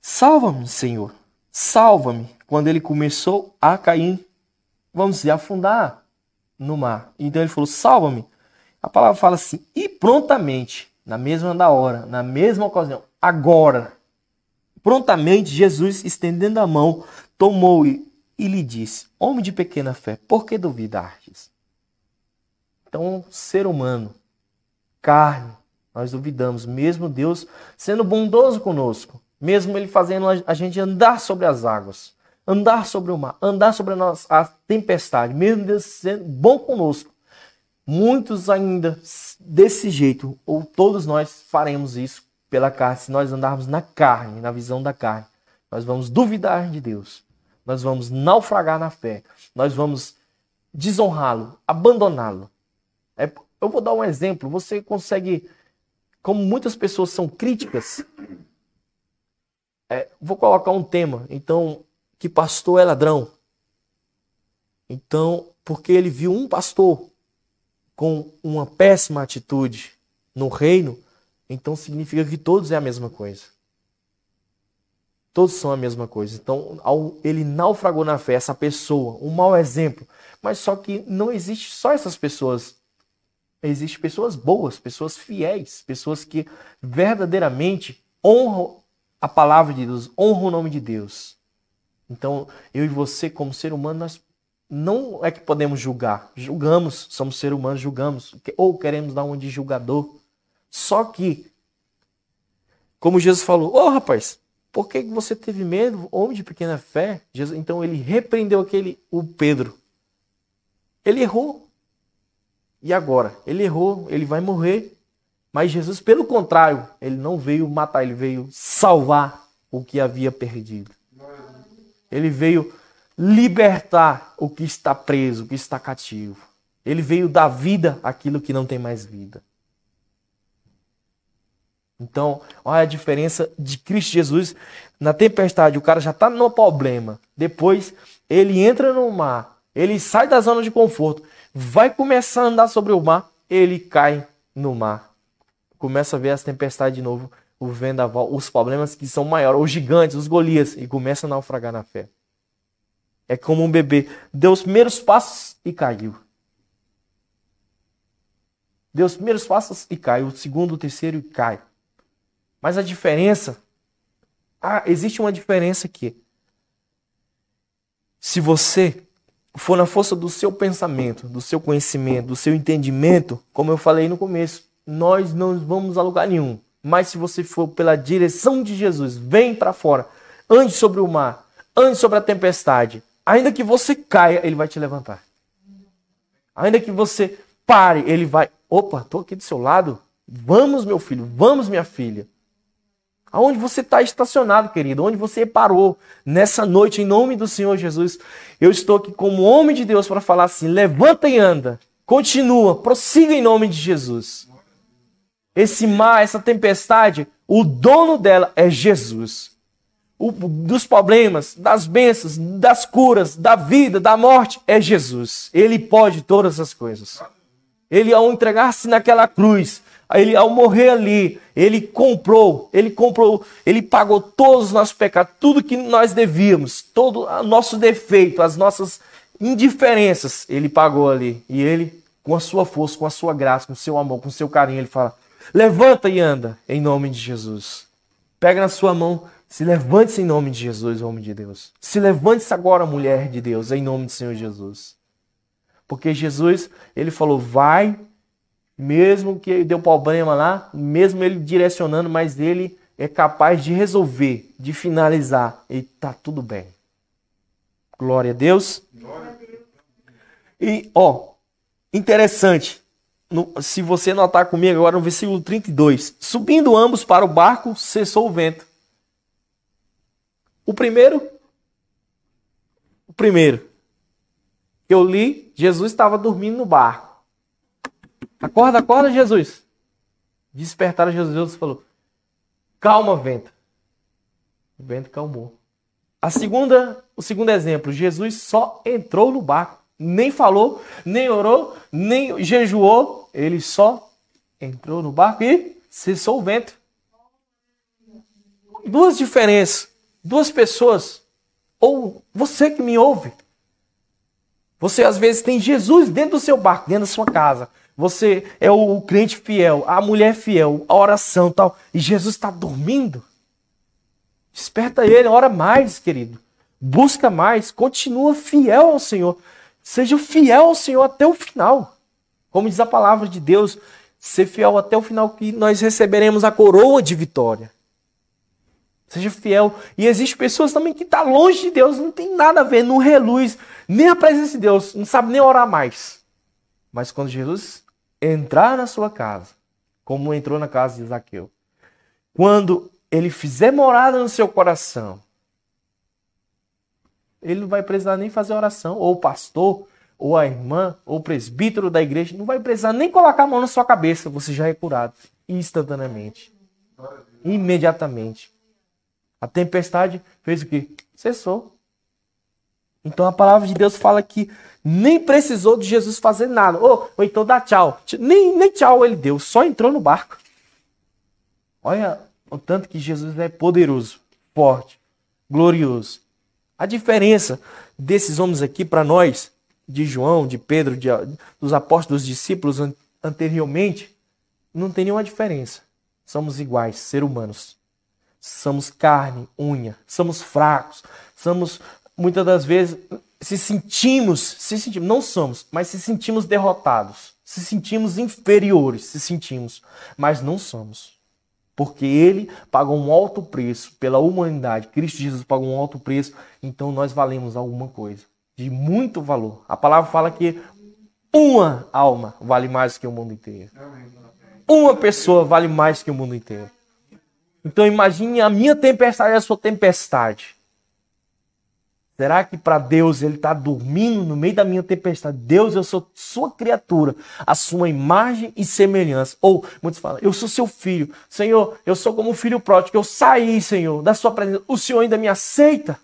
Salva-me, Senhor, salva-me. Quando ele começou a cair, vamos dizer, afundar no mar. Então ele falou: Salva-me. A palavra fala assim: e prontamente, na mesma da hora, na mesma ocasião, agora, Prontamente Jesus, estendendo a mão, tomou e, lhe disse: Homem de pequena fé, por que duvidastes? Então, ser humano, carne, nós duvidamos, mesmo Deus sendo bondoso conosco, mesmo Ele fazendo a gente andar sobre as águas, andar sobre o mar, andar sobre a, nossa, a tempestade, mesmo Deus sendo bom conosco. Muitos ainda desse jeito, ou todos nós faremos isso pela carne, se nós andarmos na carne, na visão da carne, nós vamos duvidar de Deus. Nós vamos naufragar na fé. Nós vamos desonrá-lo, abandoná-lo. É, eu vou dar um exemplo. Você consegue, como muitas pessoas são críticas, é, vou colocar um tema. Então, que pastor é ladrão. Então, porque ele viu um pastor com uma péssima atitude no reino, então significa que todos é a mesma coisa. Todos são a mesma coisa. Então, ele naufragou na fé, essa pessoa, um mau exemplo. Mas só que não existe só essas pessoas. Existem pessoas boas, pessoas fiéis, pessoas que verdadeiramente honram a palavra de Deus, honram o nome de Deus. Então, eu e você, como ser humano, nós não é que podemos julgar. Julgamos, somos seres humanos, julgamos. Ou queremos dar um de julgador. Só que, como Jesus falou, ô oh, rapaz, por que você teve medo, homem de pequena fé? Jesus, então ele repreendeu aquele, o Pedro. Ele errou. E agora? Ele errou, ele vai morrer. Mas Jesus, pelo contrário, ele não veio matar, ele veio salvar o que havia perdido. Ele veio libertar o que está preso, o que está cativo. Ele veio dar vida àquilo que não tem mais vida. Então, olha a diferença de Cristo Jesus. Na tempestade, o cara já está no problema. Depois, ele entra no mar. Ele sai da zona de conforto. Vai começar a andar sobre o mar. Ele cai no mar. Começa a ver as tempestades de novo. O vendaval, os problemas que são maiores. Os gigantes, os Golias. E começa a naufragar na fé. É como um bebê. Deu os primeiros passos e caiu. Deu os primeiros passos e cai. O segundo, o terceiro e cai. Mas a diferença. Ah, existe uma diferença aqui. Se você for na força do seu pensamento, do seu conhecimento, do seu entendimento, como eu falei no começo, nós não vamos a lugar nenhum. Mas se você for pela direção de Jesus, vem para fora, ande sobre o mar, ande sobre a tempestade, ainda que você caia, ele vai te levantar. Ainda que você pare, ele vai, opa, estou aqui do seu lado. Vamos, meu filho, vamos, minha filha. Aonde você está estacionado, querido, onde você parou nessa noite, em nome do Senhor Jesus, eu estou aqui como homem de Deus para falar assim: levanta e anda, continua, prossiga em nome de Jesus. Esse mar, essa tempestade, o dono dela é Jesus. O, dos problemas, das bênçãos, das curas, da vida, da morte, é Jesus. Ele pode todas as coisas. Ele, ao entregar-se naquela cruz, ele, ao morrer ali, ele comprou, ele comprou, ele pagou todos os nossos pecados, tudo que nós devíamos, todo o nosso defeito, as nossas indiferenças, ele pagou ali. E ele, com a sua força, com a sua graça, com o seu amor, com o seu carinho, ele fala: levanta e anda, em nome de Jesus. Pega na sua mão, Se levante-se em nome de Jesus, homem de Deus. Se levante-se agora, mulher de Deus, em nome do Senhor Jesus. Porque Jesus, ele falou: vai, mesmo que deu problema lá, mesmo ele direcionando, mas ele é capaz de resolver, de finalizar. E tá tudo bem. Glória a Deus. Glória a Deus. E, ó, interessante. No, se você notar comigo agora no versículo 32. Subindo ambos para o barco, cessou o vento. O primeiro, o primeiro eu li, Jesus estava dormindo no barco. Acorda, acorda, Jesus. Despertaram Jesus, Jesus falou: Calma, vento. O vento calmou. A segunda, o segundo exemplo, Jesus só entrou no barco, nem falou, nem orou, nem jejuou, ele só entrou no barco e cessou o vento. Duas diferenças duas pessoas, ou você que me ouve, você às vezes tem Jesus dentro do seu barco, dentro da sua casa. Você é o crente fiel, a mulher fiel, a oração tal, e Jesus está dormindo. Desperta ele, ora mais, querido. Busca mais, continua fiel ao Senhor. Seja fiel ao Senhor até o final. Como diz a palavra de Deus, ser fiel até o final que nós receberemos a coroa de vitória. Seja fiel. E existem pessoas também que estão tá longe de Deus, não tem nada a ver, não reluz, nem a presença de Deus, não sabe nem orar mais. Mas quando Jesus entrar na sua casa, como entrou na casa de Zaqueu, quando ele fizer morada no seu coração, ele não vai precisar nem fazer oração, ou o pastor, ou a irmã, ou o presbítero da igreja, não vai precisar nem colocar a mão na sua cabeça, você já é curado instantaneamente, imediatamente. A tempestade fez o quê? Cessou. Então a palavra de Deus fala que nem precisou de Jesus fazer nada. Ou, então dá tchau. Nem, nem tchau ele deu, só entrou no barco. Olha o tanto que Jesus é poderoso, forte, glorioso. A diferença desses homens aqui para nós, de João, de Pedro, de, dos apóstolos, dos discípulos anteriormente, não tem nenhuma diferença. Somos iguais, ser humanos somos carne, unha, somos fracos, somos muitas das vezes se sentimos, se sentimos, não somos, mas se sentimos derrotados, se sentimos inferiores, se sentimos, mas não somos. Porque ele pagou um alto preço pela humanidade, Cristo Jesus pagou um alto preço, então nós valemos alguma coisa, de muito valor. A palavra fala que uma alma vale mais que o mundo inteiro. Uma pessoa vale mais que o mundo inteiro. Então imagine a minha tempestade e a sua tempestade. Será que para Deus ele está dormindo no meio da minha tempestade? Deus, eu sou sua criatura, a sua imagem e semelhança. Ou muitos falam, eu sou seu filho. Senhor, eu sou como um filho pródigo. Eu saí, Senhor, da sua presença. O Senhor ainda me aceita?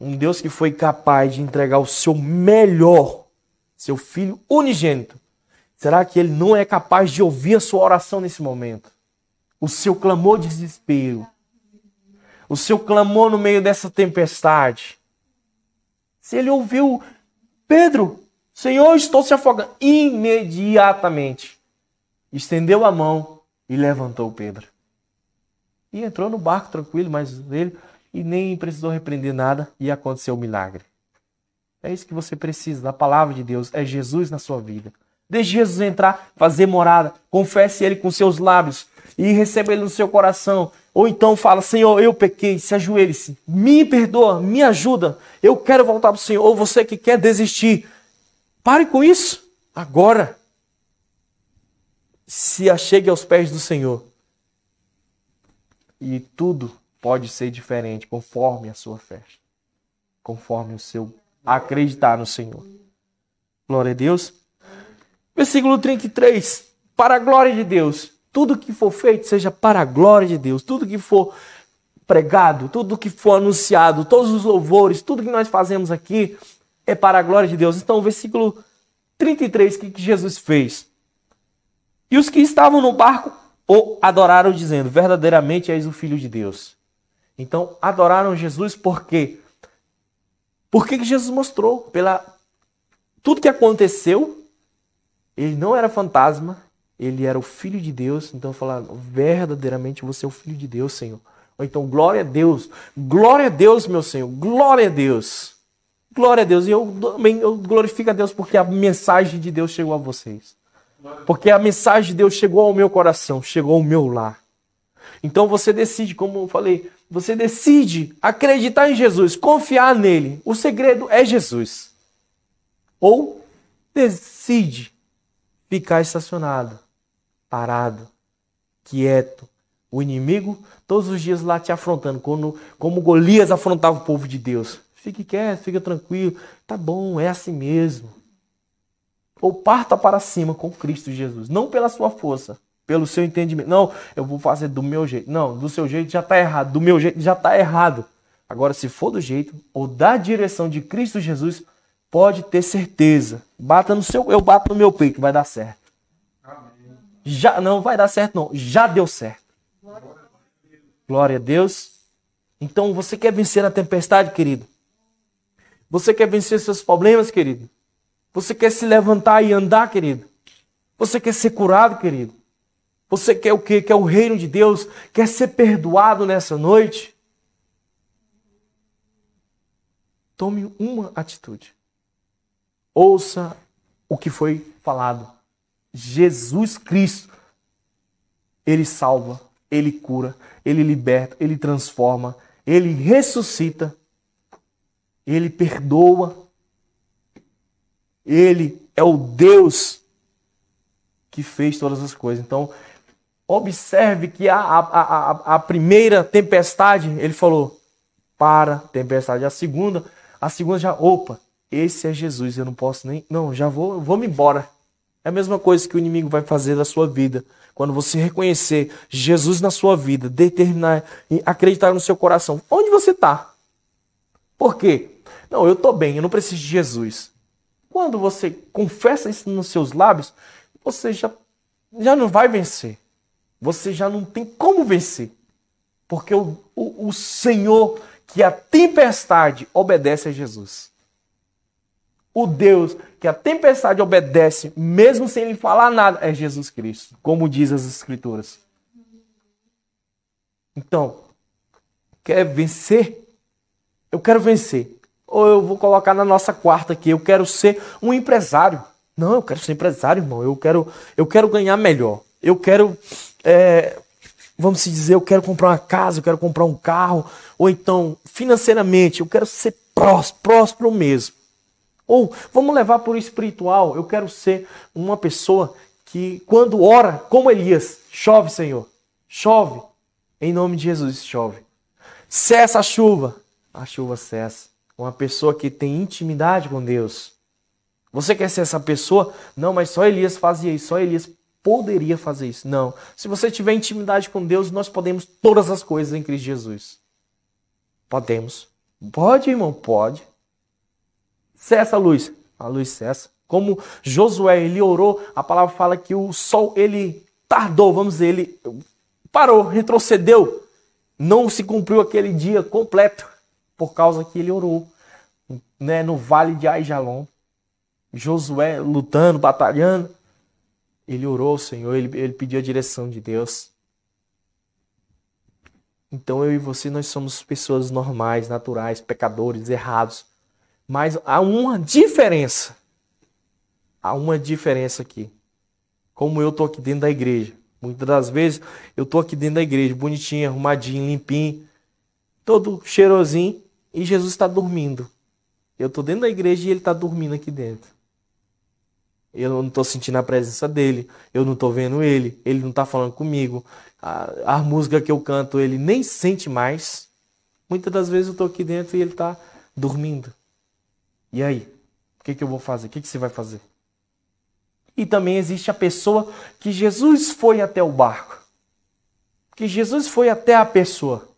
Um Deus que foi capaz de entregar o seu melhor, seu filho unigênito. Será que ele não é capaz de ouvir a sua oração nesse momento? o seu clamor de desespero, o seu clamor no meio dessa tempestade. Se ele ouviu, Pedro, Senhor, estou se afogando, imediatamente estendeu a mão e levantou Pedro. E entrou no barco tranquilo, mas ele e nem precisou repreender nada e aconteceu o um milagre. É isso que você precisa da palavra de Deus, é Jesus na sua vida. Deixe Jesus entrar, fazer morada, confesse ele com seus lábios, e receba ele no seu coração. Ou então fala, Senhor, eu pequei, se ajoelhe-se, me perdoa, me ajuda, eu quero voltar para o Senhor. Ou você que quer desistir, pare com isso, agora. Se achegue aos pés do Senhor. E tudo pode ser diferente conforme a sua fé, conforme o seu acreditar no Senhor. Glória a Deus. Versículo 33. Para a glória de Deus, tudo que for feito seja para a glória de Deus. Tudo que for pregado, tudo que for anunciado, todos os louvores, tudo que nós fazemos aqui é para a glória de Deus. Então, o versículo 33, o que Jesus fez? E os que estavam no barco o adoraram, dizendo: Verdadeiramente és o Filho de Deus. Então, adoraram Jesus por quê? Porque que Jesus mostrou pela tudo que aconteceu, ele não era fantasma, ele era o filho de Deus, então falaram, verdadeiramente você é o filho de Deus, Senhor. Ou então, glória a Deus. Glória a Deus, meu Senhor. Glória a Deus. Glória a Deus. E eu também eu glorifico a Deus porque a mensagem de Deus chegou a vocês. Porque a mensagem de Deus chegou ao meu coração, chegou ao meu lar. Então você decide, como eu falei, você decide acreditar em Jesus, confiar nele. O segredo é Jesus. Ou decide ficar estacionado, parado, quieto. O inimigo todos os dias lá te afrontando, como, como Golias afrontava o povo de Deus. Fique quieto, fica tranquilo. Tá bom, é assim mesmo. Ou parta para cima com Cristo Jesus. Não pela sua força, pelo seu entendimento. Não, eu vou fazer do meu jeito. Não, do seu jeito já está errado. Do meu jeito já está errado. Agora, se for do jeito ou da direção de Cristo Jesus, pode ter certeza. Bata no seu, eu bato no meu peito, vai dar certo. Já não vai dar certo não, já deu certo. Glória a Deus. Então, você quer vencer a tempestade, querido? Você quer vencer seus problemas, querido? Você quer se levantar e andar, querido? Você quer ser curado, querido? Você quer o quê? Quer o reino de Deus? Quer ser perdoado nessa noite? Tome uma atitude. Ouça o que foi falado. Jesus Cristo, Ele salva, Ele cura, Ele liberta, Ele transforma, Ele ressuscita ele perdoa. Ele é o Deus que fez todas as coisas. Então, observe que a, a, a, a primeira tempestade, ele falou, para, tempestade. A segunda, a segunda já, opa, esse é Jesus, eu não posso nem, não, já vou, vou me embora. É a mesma coisa que o inimigo vai fazer da sua vida. Quando você reconhecer Jesus na sua vida, determinar e acreditar no seu coração, onde você está? Por quê? Não, eu estou bem, eu não preciso de Jesus. Quando você confessa isso nos seus lábios, você já, já não vai vencer. Você já não tem como vencer. Porque o, o, o Senhor, que a tempestade obedece a Jesus. O Deus que a tempestade obedece, mesmo sem ele falar nada, é Jesus Cristo, como diz as Escrituras. Então, quer vencer? Eu quero vencer. Ou eu vou colocar na nossa quarta aqui, eu quero ser um empresário. Não, eu quero ser empresário, irmão. Eu quero, eu quero ganhar melhor. Eu quero, é, vamos dizer, eu quero comprar uma casa, eu quero comprar um carro. Ou então, financeiramente, eu quero ser próspero, próspero mesmo. Ou vamos levar por espiritual, eu quero ser uma pessoa que, quando ora, como Elias, chove, Senhor, chove. Em nome de Jesus, chove. Cessa a chuva, a chuva cessa. Uma pessoa que tem intimidade com Deus. Você quer ser essa pessoa? Não, mas só Elias fazia isso, só Elias poderia fazer isso. Não. Se você tiver intimidade com Deus, nós podemos todas as coisas em Cristo Jesus. Podemos. Pode, irmão? Pode. Cessa a luz. A luz cessa. Como Josué, ele orou, a palavra fala que o sol, ele tardou, vamos dizer, ele parou, retrocedeu. Não se cumpriu aquele dia completo por causa que ele orou né, no vale de Aijalon. Josué lutando, batalhando. Ele orou ao Senhor, ele, ele pediu a direção de Deus. Então eu e você, nós somos pessoas normais, naturais, pecadores, errados. Mas há uma diferença. Há uma diferença aqui. Como eu tô aqui dentro da igreja. Muitas das vezes eu tô aqui dentro da igreja, bonitinho, arrumadinho, limpinho, todo cheirosinho e Jesus está dormindo. Eu estou dentro da igreja e ele está dormindo aqui dentro. Eu não estou sentindo a presença dele, eu não estou vendo ele, ele não está falando comigo. A, a, música que eu canto ele nem sente mais. Muitas das vezes eu estou aqui dentro e ele está dormindo. E aí? O que, que eu vou fazer? O que, que você vai fazer? E também existe a pessoa que Jesus foi até o barco. Que Jesus foi até a pessoa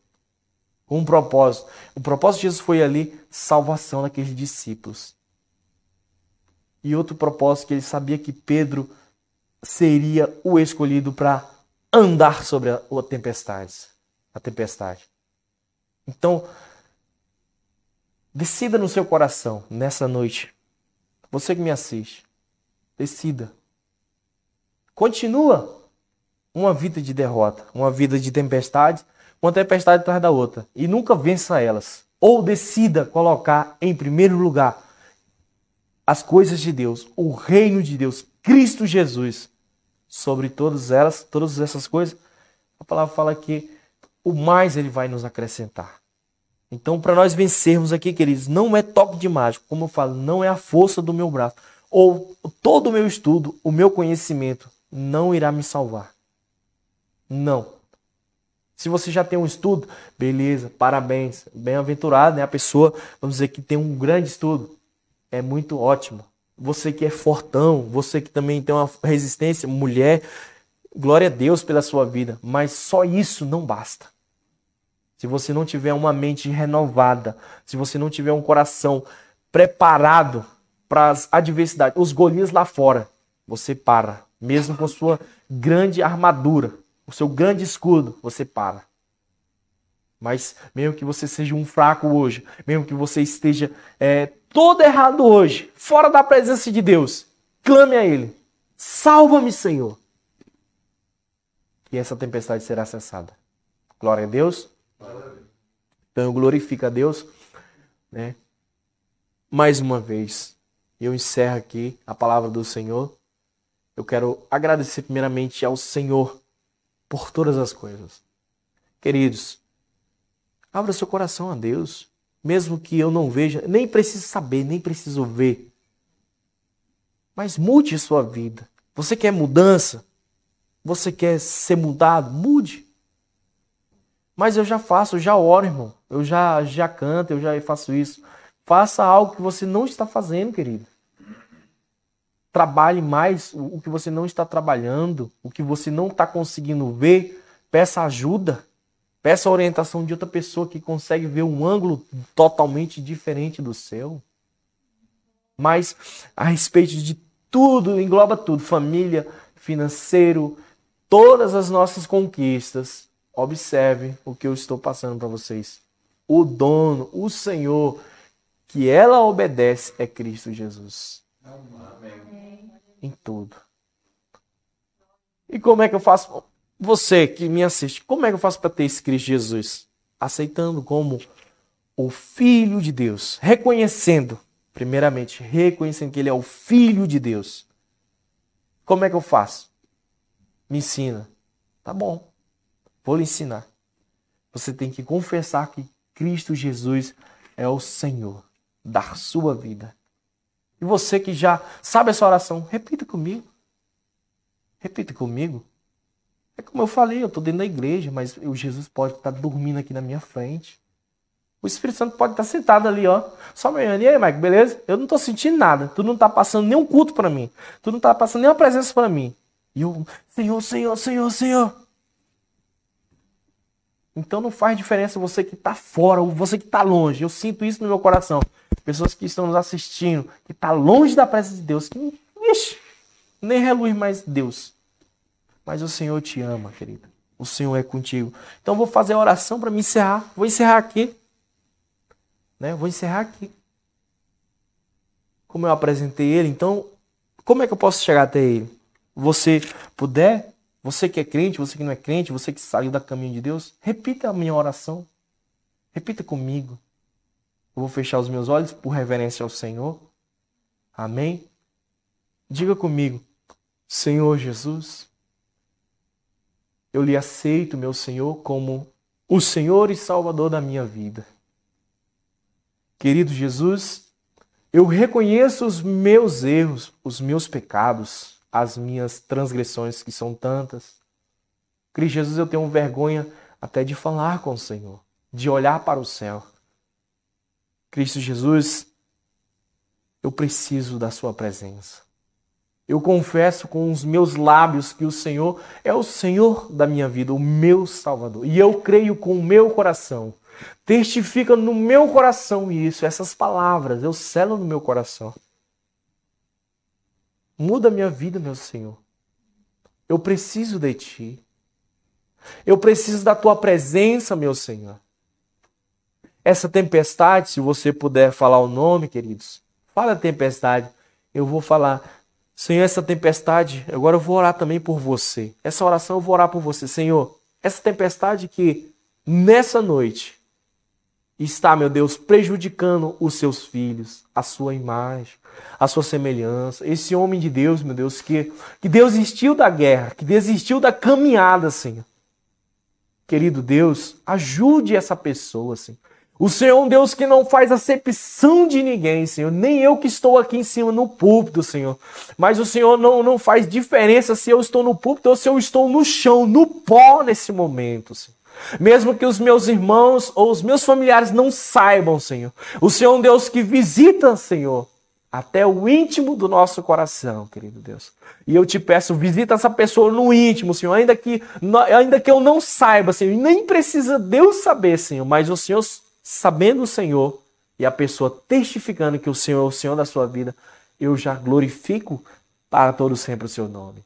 com um propósito. O propósito de Jesus foi ali salvação daqueles discípulos. E outro propósito que ele sabia que Pedro seria o escolhido para andar sobre a, a tempestade, a tempestade. Então, decida no seu coração nessa noite. Você que me assiste, decida. Continua uma vida de derrota, uma vida de tempestade, uma tempestade atrás da outra e nunca vença elas. Ou decida colocar em primeiro lugar as coisas de Deus, o reino de Deus, Cristo Jesus, sobre todas elas, todas essas coisas. A palavra fala que o mais ele vai nos acrescentar. Então, para nós vencermos aqui, queridos, não é toque de mágico, como eu falo, não é a força do meu braço, ou todo o meu estudo, o meu conhecimento não irá me salvar. Não. Se você já tem um estudo, beleza, parabéns, bem-aventurado, né? A pessoa, vamos dizer que tem um grande estudo, é muito ótimo. Você que é fortão, você que também tem uma resistência, mulher, glória a Deus pela sua vida, mas só isso não basta. Se você não tiver uma mente renovada, se você não tiver um coração preparado para as adversidades, os Golias lá fora, você para, mesmo com sua grande armadura, o seu grande escudo, você para. Mas mesmo que você seja um fraco hoje, mesmo que você esteja é, todo errado hoje, fora da presença de Deus, clame a Ele. Salva-me, Senhor. E essa tempestade será cessada. Glória a Deus. Então eu glorifico a Deus. Né? Mais uma vez, eu encerro aqui a palavra do Senhor. Eu quero agradecer primeiramente ao Senhor por todas as coisas. Queridos, abra seu coração a Deus, mesmo que eu não veja, nem preciso saber, nem preciso ver. Mas mude sua vida. Você quer mudança? Você quer ser mudado? Mude. Mas eu já faço, eu já oro, irmão. Eu já, já canto, eu já faço isso. Faça algo que você não está fazendo, querido. Trabalhe mais o que você não está trabalhando, o que você não está conseguindo ver. Peça ajuda. Peça orientação de outra pessoa que consegue ver um ângulo totalmente diferente do seu. Mas a respeito de tudo, engloba tudo: família, financeiro, todas as nossas conquistas. Observe o que eu estou passando para vocês. O dono, o Senhor, que ela obedece é Cristo Jesus. Amém. Em tudo. E como é que eu faço? Você que me assiste, como é que eu faço para ter esse Cristo Jesus? Aceitando como o Filho de Deus, reconhecendo, primeiramente, reconhecendo que Ele é o Filho de Deus. Como é que eu faço? Me ensina. Tá bom, vou lhe ensinar. Você tem que confessar que Cristo Jesus é o Senhor da sua vida. E você que já sabe essa oração, repita comigo. Repita comigo. É como eu falei, eu estou dentro da igreja, mas o Jesus pode estar dormindo aqui na minha frente. O Espírito Santo pode estar sentado ali, ó. Só me olhando. E aí, Mike, beleza? Eu não estou sentindo nada. Tu não está passando nenhum culto para mim. Tu não está passando nenhuma presença para mim. E eu, Senhor, Senhor, Senhor, Senhor. Então não faz diferença você que está fora ou você que está longe. Eu sinto isso no meu coração. Pessoas que estão nos assistindo, que está longe da presença de Deus, que ixi, nem reluz mais Deus. Mas o Senhor te ama, querida. O Senhor é contigo. Então vou fazer a oração para me encerrar. Vou encerrar aqui. Né? Vou encerrar aqui. Como eu apresentei ele, então como é que eu posso chegar até ele? Você puder, você que é crente, você que não é crente, você que saiu da caminho de Deus, repita a minha oração. Repita comigo. Eu vou fechar os meus olhos por reverência ao Senhor. Amém? Diga comigo, Senhor Jesus, eu lhe aceito, meu Senhor, como o Senhor e Salvador da minha vida. Querido Jesus, eu reconheço os meus erros, os meus pecados, as minhas transgressões, que são tantas. Cristo Jesus, eu tenho vergonha até de falar com o Senhor, de olhar para o céu. Cristo Jesus, eu preciso da Sua presença. Eu confesso com os meus lábios que o Senhor é o Senhor da minha vida, o meu Salvador. E eu creio com o meu coração. Testifica no meu coração isso, essas palavras, eu selo no meu coração. Muda minha vida, meu Senhor. Eu preciso de Ti. Eu preciso da Tua presença, meu Senhor. Essa tempestade, se você puder falar o nome, queridos, fala tempestade. Eu vou falar, Senhor, essa tempestade, agora eu vou orar também por você. Essa oração eu vou orar por você. Senhor, essa tempestade que nessa noite, está, meu Deus, prejudicando os seus filhos, a sua imagem, a sua semelhança. Esse homem de Deus, meu Deus, que, que desistiu da guerra, que desistiu da caminhada, Senhor. Querido Deus, ajude essa pessoa, Senhor. O Senhor é um Deus que não faz acepção de ninguém, Senhor. Nem eu que estou aqui em cima no púlpito, Senhor. Mas o Senhor não, não faz diferença se eu estou no púlpito ou se eu estou no chão, no pó nesse momento, Senhor. Mesmo que os meus irmãos ou os meus familiares não saibam, Senhor. O Senhor é um Deus que visita, Senhor, até o íntimo do nosso coração, querido Deus. E eu te peço, visita essa pessoa no íntimo, Senhor, ainda que, ainda que eu não saiba, Senhor, nem precisa Deus saber, Senhor, mas o Senhor, sabendo o Senhor, e a pessoa testificando que o Senhor é o Senhor da sua vida, eu já glorifico para todo sempre o seu nome.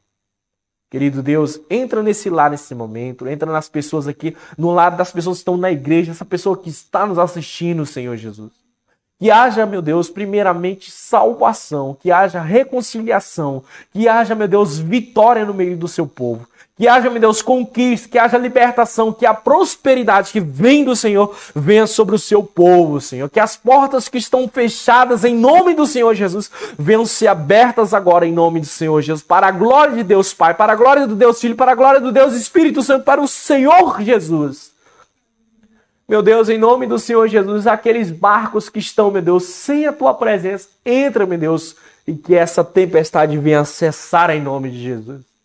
Querido Deus, entra nesse lar nesse momento, entra nas pessoas aqui, no lado das pessoas que estão na igreja, essa pessoa que está nos assistindo, Senhor Jesus. Que haja, meu Deus, primeiramente salvação, que haja reconciliação, que haja, meu Deus, vitória no meio do seu povo. Que haja, meu Deus, conquista, que haja libertação, que a prosperidade que vem do Senhor venha sobre o seu povo, Senhor. Que as portas que estão fechadas em nome do Senhor Jesus venham ser abertas agora em nome do Senhor Jesus. Para a glória de Deus Pai, para a glória do Deus Filho, para a glória do Deus Espírito Santo, para o Senhor Jesus. Meu Deus, em nome do Senhor Jesus, aqueles barcos que estão, meu Deus, sem a tua presença, entra, meu Deus, e que essa tempestade venha cessar em nome de Jesus.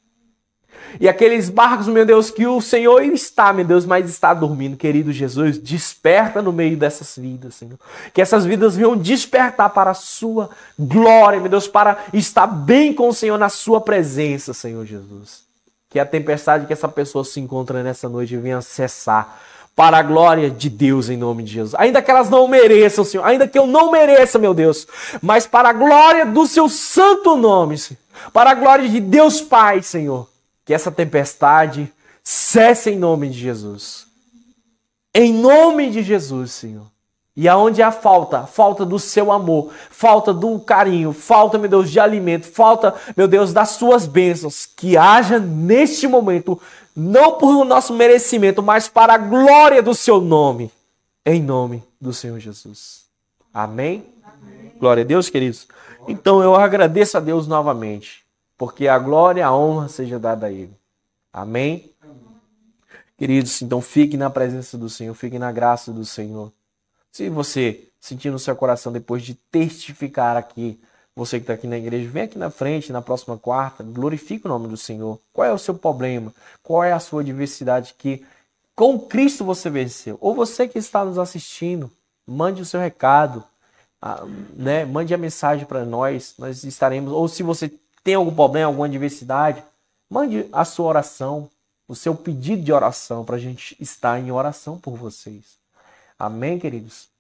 E aqueles barcos, meu Deus, que o Senhor está, meu Deus, mas está dormindo. Querido Jesus, desperta no meio dessas vidas, Senhor. Que essas vidas venham despertar para a sua glória, meu Deus, para estar bem com o Senhor na sua presença, Senhor Jesus. Que a tempestade que essa pessoa se encontra nessa noite venha cessar para a glória de Deus em nome de Jesus. Ainda que elas não mereçam, Senhor, ainda que eu não mereça, meu Deus, mas para a glória do seu santo nome, Senhor. Para a glória de Deus Pai, Senhor que essa tempestade cesse em nome de Jesus. Em nome de Jesus, Senhor. E aonde há falta, falta do seu amor, falta do carinho, falta, meu Deus, de alimento, falta, meu Deus, das suas bênçãos, que haja neste momento, não por nosso merecimento, mas para a glória do seu nome, em nome do Senhor Jesus. Amém? Amém. Glória a Deus, queridos. Então eu agradeço a Deus novamente porque a glória e a honra seja dada a Ele. Amém? Queridos, então fique na presença do Senhor, fique na graça do Senhor. Se você sentir no seu coração depois de testificar aqui, você que está aqui na igreja, vem aqui na frente, na próxima quarta, glorifique o nome do Senhor. Qual é o seu problema? Qual é a sua adversidade que com Cristo você venceu? Ou você que está nos assistindo, mande o seu recado, ah, né? mande a mensagem para nós, nós estaremos. Ou se você tem algum problema, alguma adversidade, mande a sua oração, o seu pedido de oração para a gente estar em oração por vocês. Amém, queridos?